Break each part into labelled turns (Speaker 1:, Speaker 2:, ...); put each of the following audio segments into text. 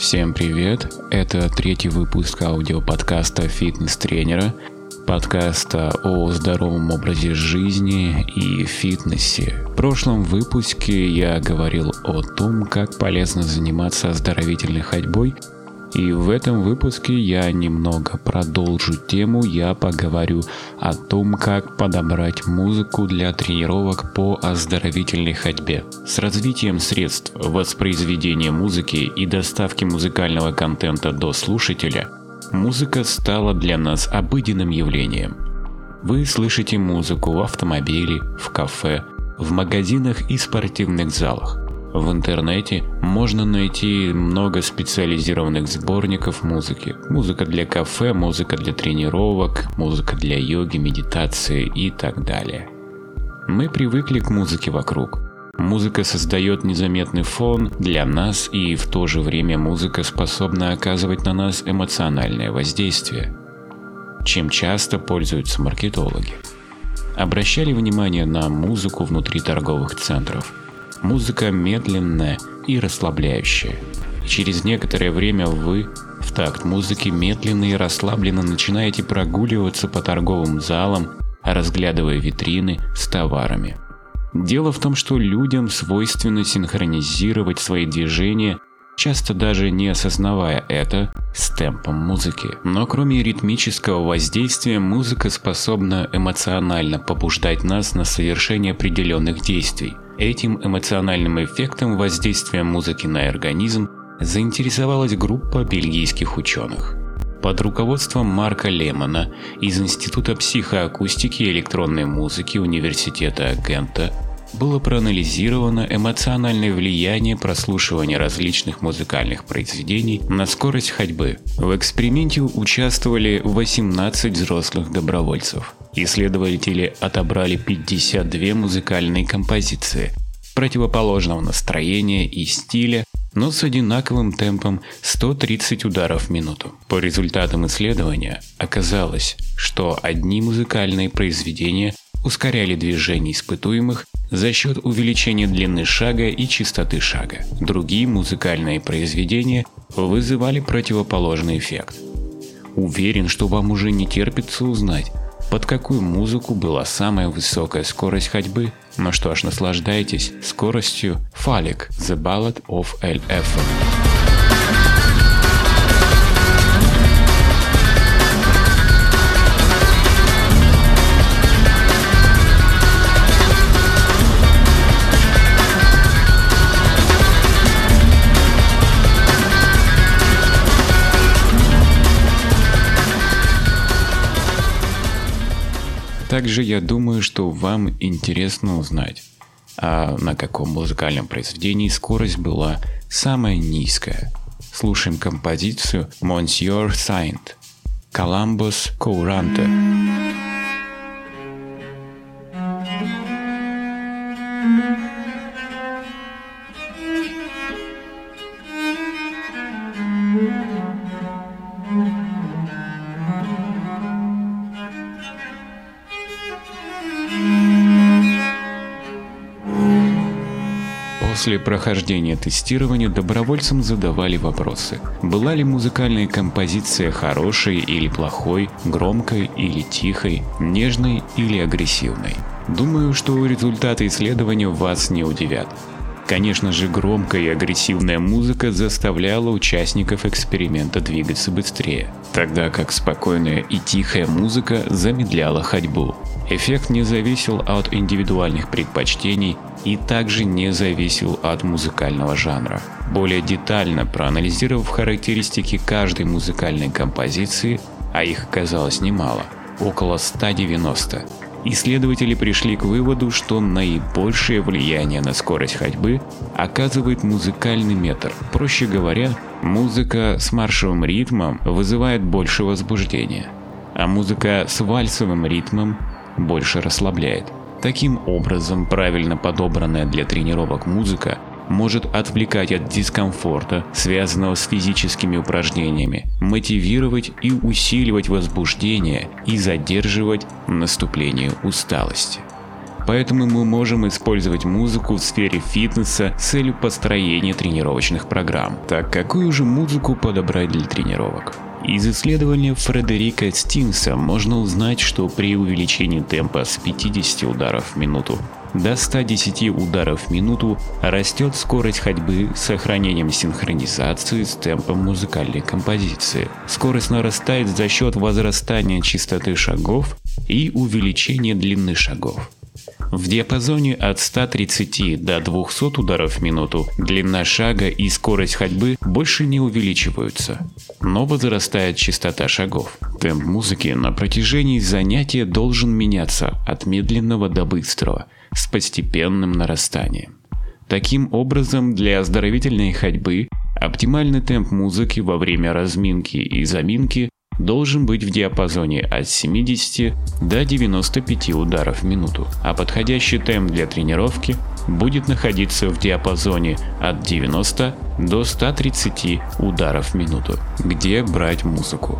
Speaker 1: Всем привет! Это третий выпуск аудиоподкаста «Фитнес-тренера», подкаста о здоровом образе жизни и фитнесе. В прошлом выпуске я говорил о том, как полезно заниматься оздоровительной ходьбой – и в этом выпуске я немного продолжу тему, я поговорю о том, как подобрать музыку для тренировок по оздоровительной ходьбе. С развитием средств воспроизведения музыки и доставки музыкального контента до слушателя, музыка стала для нас обыденным явлением. Вы слышите музыку в автомобиле, в кафе, в магазинах и спортивных залах. В интернете можно найти много специализированных сборников музыки. Музыка для кафе, музыка для тренировок, музыка для йоги, медитации и так далее. Мы привыкли к музыке вокруг. Музыка создает незаметный фон для нас, и в то же время музыка способна оказывать на нас эмоциональное воздействие. Чем часто пользуются маркетологи? Обращали внимание на музыку внутри торговых центров – Музыка медленная и расслабляющая. Через некоторое время вы в такт музыки медленно и расслабленно начинаете прогуливаться по торговым залам, разглядывая витрины с товарами. Дело в том, что людям свойственно синхронизировать свои движения, часто даже не осознавая это, с темпом музыки. Но кроме ритмического воздействия, музыка способна эмоционально побуждать нас на совершение определенных действий – Этим эмоциональным эффектом воздействия музыки на организм заинтересовалась группа бельгийских ученых. Под руководством Марка Лемона из Института психоакустики и электронной музыки Университета Гента было проанализировано эмоциональное влияние прослушивания различных музыкальных произведений на скорость ходьбы. В эксперименте участвовали 18 взрослых добровольцев. Исследователи отобрали 52 музыкальные композиции противоположного настроения и стиля, но с одинаковым темпом 130 ударов в минуту. По результатам исследования оказалось, что одни музыкальные произведения ускоряли движение испытуемых за счет увеличения длины шага и частоты шага. Другие музыкальные произведения вызывали противоположный эффект. Уверен, что вам уже не терпится узнать, под какую музыку была самая высокая скорость ходьбы. Ну что ж, наслаждайтесь скоростью Фалик The Ballad of LF. Также я думаю, что вам интересно узнать, а на каком музыкальном произведении скорость была самая низкая. Слушаем композицию Monsieur Saint, Columbus Courante. После прохождения тестирования добровольцам задавали вопросы. Была ли музыкальная композиция хорошей или плохой, громкой или тихой, нежной или агрессивной? Думаю, что результаты исследования вас не удивят. Конечно же, громкая и агрессивная музыка заставляла участников эксперимента двигаться быстрее, тогда как спокойная и тихая музыка замедляла ходьбу. Эффект не зависел от индивидуальных предпочтений и также не зависел от музыкального жанра. Более детально проанализировав характеристики каждой музыкальной композиции, а их оказалось немало, около 190, исследователи пришли к выводу, что наибольшее влияние на скорость ходьбы оказывает музыкальный метр. Проще говоря, музыка с маршевым ритмом вызывает больше возбуждения, а музыка с вальсовым ритмом больше расслабляет. Таким образом, правильно подобранная для тренировок музыка может отвлекать от дискомфорта, связанного с физическими упражнениями, мотивировать и усиливать возбуждение и задерживать наступление усталости. поэтому мы можем использовать музыку в сфере фитнеса с целью построения тренировочных программ. Так какую же музыку подобрать для тренировок? Из исследования Фредерика Стинса можно узнать, что при увеличении темпа с 50 ударов в минуту до 110 ударов в минуту растет скорость ходьбы с сохранением синхронизации с темпом музыкальной композиции. Скорость нарастает за счет возрастания частоты шагов и увеличения длины шагов. В диапазоне от 130 до 200 ударов в минуту длина шага и скорость ходьбы больше не увеличиваются, но возрастает частота шагов. Темп музыки на протяжении занятия должен меняться от медленного до быстрого с постепенным нарастанием. Таким образом, для оздоровительной ходьбы оптимальный темп музыки во время разминки и заминки должен быть в диапазоне от 70 до 95 ударов в минуту, а подходящий темп для тренировки будет находиться в диапазоне от 90 до 130 ударов в минуту. Где брать музыку?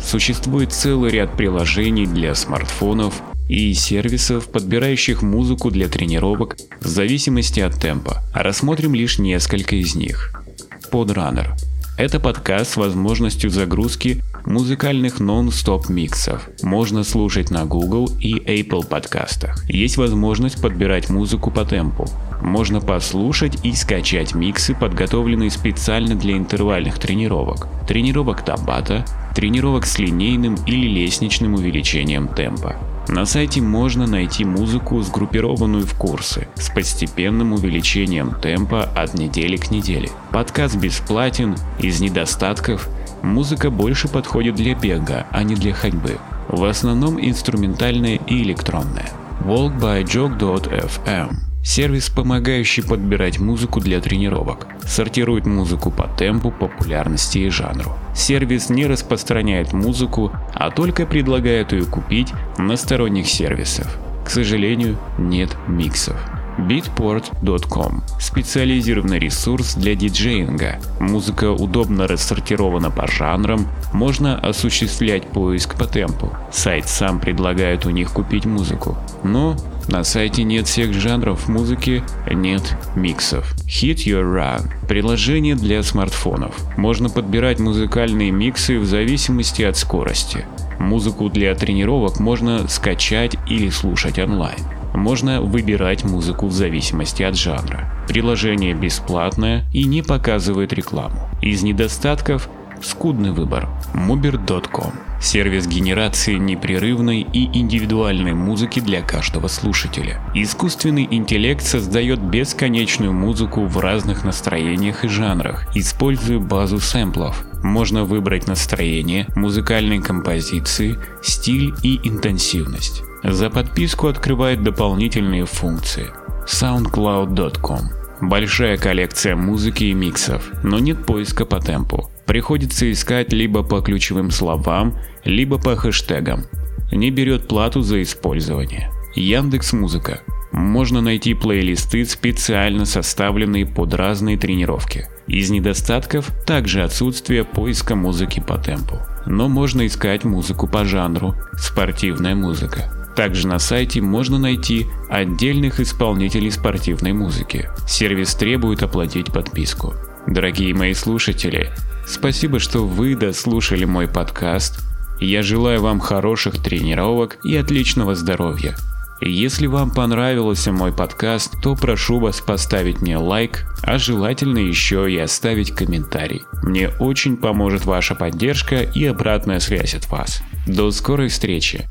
Speaker 1: Существует целый ряд приложений для смартфонов и сервисов, подбирающих музыку для тренировок в зависимости от темпа. Рассмотрим лишь несколько из них. Podrunner – это подкаст с возможностью загрузки музыкальных нон-стоп миксов. Можно слушать на Google и Apple подкастах. Есть возможность подбирать музыку по темпу. Можно послушать и скачать миксы, подготовленные специально для интервальных тренировок, тренировок табата, тренировок с линейным или лестничным увеличением темпа. На сайте можно найти музыку, сгруппированную в курсы, с постепенным увеличением темпа от недели к неделе. Подкаст бесплатен, из недостатков – Музыка больше подходит для бега, а не для ходьбы. В основном инструментальная и электронная. Walk by Jog.fm Сервис, помогающий подбирать музыку для тренировок. Сортирует музыку по темпу, популярности и жанру. Сервис не распространяет музыку, а только предлагает ее купить на сторонних сервисах. К сожалению, нет миксов. Beatport.com – специализированный ресурс для диджеинга. Музыка удобно рассортирована по жанрам, можно осуществлять поиск по темпу. Сайт сам предлагает у них купить музыку. Но на сайте нет всех жанров музыки, нет миксов. Hit Your Run – приложение для смартфонов. Можно подбирать музыкальные миксы в зависимости от скорости. Музыку для тренировок можно скачать или слушать онлайн. Можно выбирать музыку в зависимости от жанра. Приложение бесплатное и не показывает рекламу. Из недостатков скудный выбор. Mober.com – сервис генерации непрерывной и индивидуальной музыки для каждого слушателя. Искусственный интеллект создает бесконечную музыку в разных настроениях и жанрах, используя базу сэмплов. Можно выбрать настроение, музыкальной композиции, стиль и интенсивность. За подписку открывает дополнительные функции. SoundCloud.com Большая коллекция музыки и миксов, но нет поиска по темпу. Приходится искать либо по ключевым словам, либо по хэштегам. Не берет плату за использование. Яндекс Музыка. Можно найти плейлисты, специально составленные под разные тренировки. Из недостатков также отсутствие поиска музыки по темпу. Но можно искать музыку по жанру, спортивная музыка. Также на сайте можно найти отдельных исполнителей спортивной музыки. Сервис требует оплатить подписку. Дорогие мои слушатели, спасибо, что вы дослушали мой подкаст. Я желаю вам хороших тренировок и отличного здоровья. Если вам понравился мой подкаст, то прошу вас поставить мне лайк, а желательно еще и оставить комментарий. Мне очень поможет ваша поддержка и обратная связь от вас. До скорой встречи!